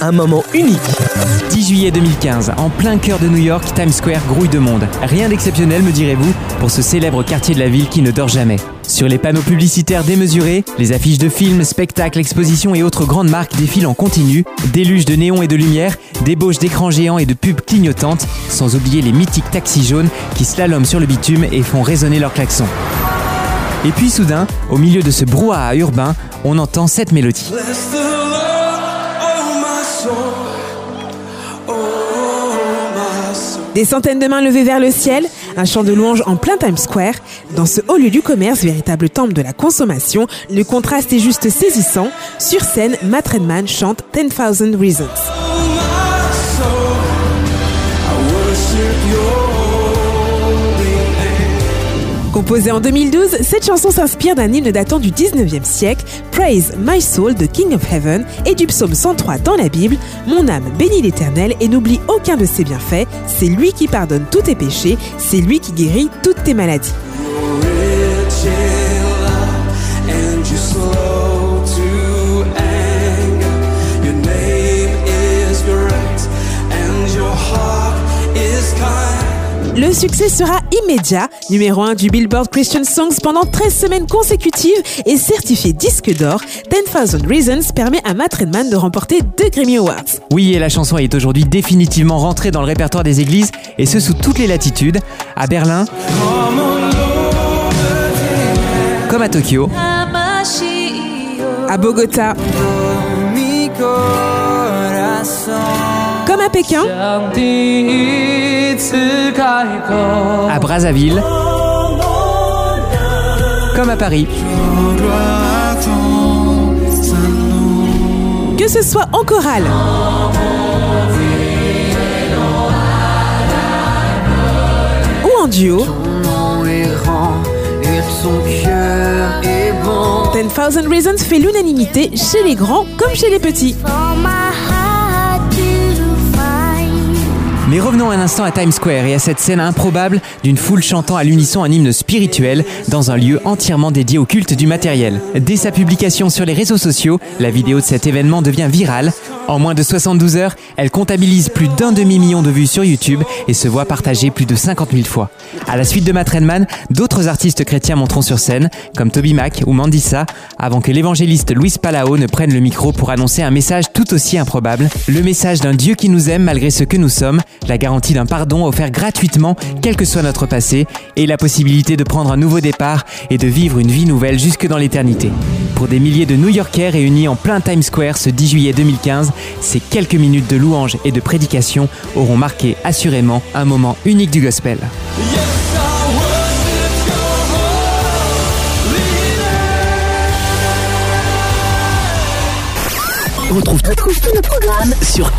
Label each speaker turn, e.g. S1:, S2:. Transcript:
S1: un moment unique.
S2: 10 juillet 2015, en plein cœur de New York, Times Square grouille de monde. Rien d'exceptionnel, me direz-vous, pour ce célèbre quartier de la ville qui ne dort jamais. Sur les panneaux publicitaires démesurés, les affiches de films, spectacles, expositions et autres grandes marques défilent en continu, déluge de néons et de lumière, débauche d'écrans géants et de pubs clignotantes, sans oublier les mythiques taxis jaunes qui slaloment sur le bitume et font résonner leurs klaxons. Et puis soudain, au milieu de ce brouhaha urbain, on entend cette mélodie.
S3: Des centaines de mains levées vers le ciel, un chant de louange en plein Times Square. Dans ce haut lieu du commerce, véritable temple de la consommation, le contraste est juste saisissant. Sur scène, Matt Redman chante 10,000 Reasons. Composée en 2012, cette chanson s'inspire d'un hymne datant du 19e siècle, Praise My Soul de King of Heaven, et du psaume 103 dans la Bible, Mon âme bénit l'Éternel et n'oublie aucun de ses bienfaits, c'est lui qui pardonne tous tes péchés, c'est lui qui guérit toutes tes maladies. Le succès sera immédiat, numéro 1 du Billboard Christian Songs pendant 13 semaines consécutives et certifié disque d'or. 10,000 Reasons permet à Matt Redman de remporter deux Grammy Awards.
S2: Oui, et la chanson est aujourd'hui définitivement rentrée dans le répertoire des églises, et ce sous toutes les latitudes, à Berlin, comme à Tokyo,
S3: À Bogota, à Pékin,
S2: à Brazzaville, comme à Paris.
S3: que ce soit en chorale, ou en duo. 10,000 Reasons fait l'unanimité chez les grands comme chez les petits.
S2: Mais revenons un instant à Times Square et à cette scène improbable d'une foule chantant à l'unisson un hymne spirituel dans un lieu entièrement dédié au culte du matériel. Dès sa publication sur les réseaux sociaux, la vidéo de cet événement devient virale. En moins de 72 heures, elle comptabilise plus d'un demi-million de vues sur YouTube et se voit partagée plus de 50 000 fois. À la suite de Matt d'autres artistes chrétiens monteront sur scène, comme Toby Mac ou Mandissa, avant que l'évangéliste Luis Palao ne prenne le micro pour annoncer un message tout aussi improbable, le message d'un Dieu qui nous aime malgré ce que nous sommes, la garantie d'un pardon offert gratuitement, quel que soit notre passé, et la possibilité de prendre un nouveau départ et de vivre une vie nouvelle jusque dans l'éternité. Pour des milliers de New-Yorkais réunis en plein Times Square ce 10 juillet 2015, ces quelques minutes de louange et de prédication auront marqué assurément un moment unique du gospel.
S1: Retrouve sur.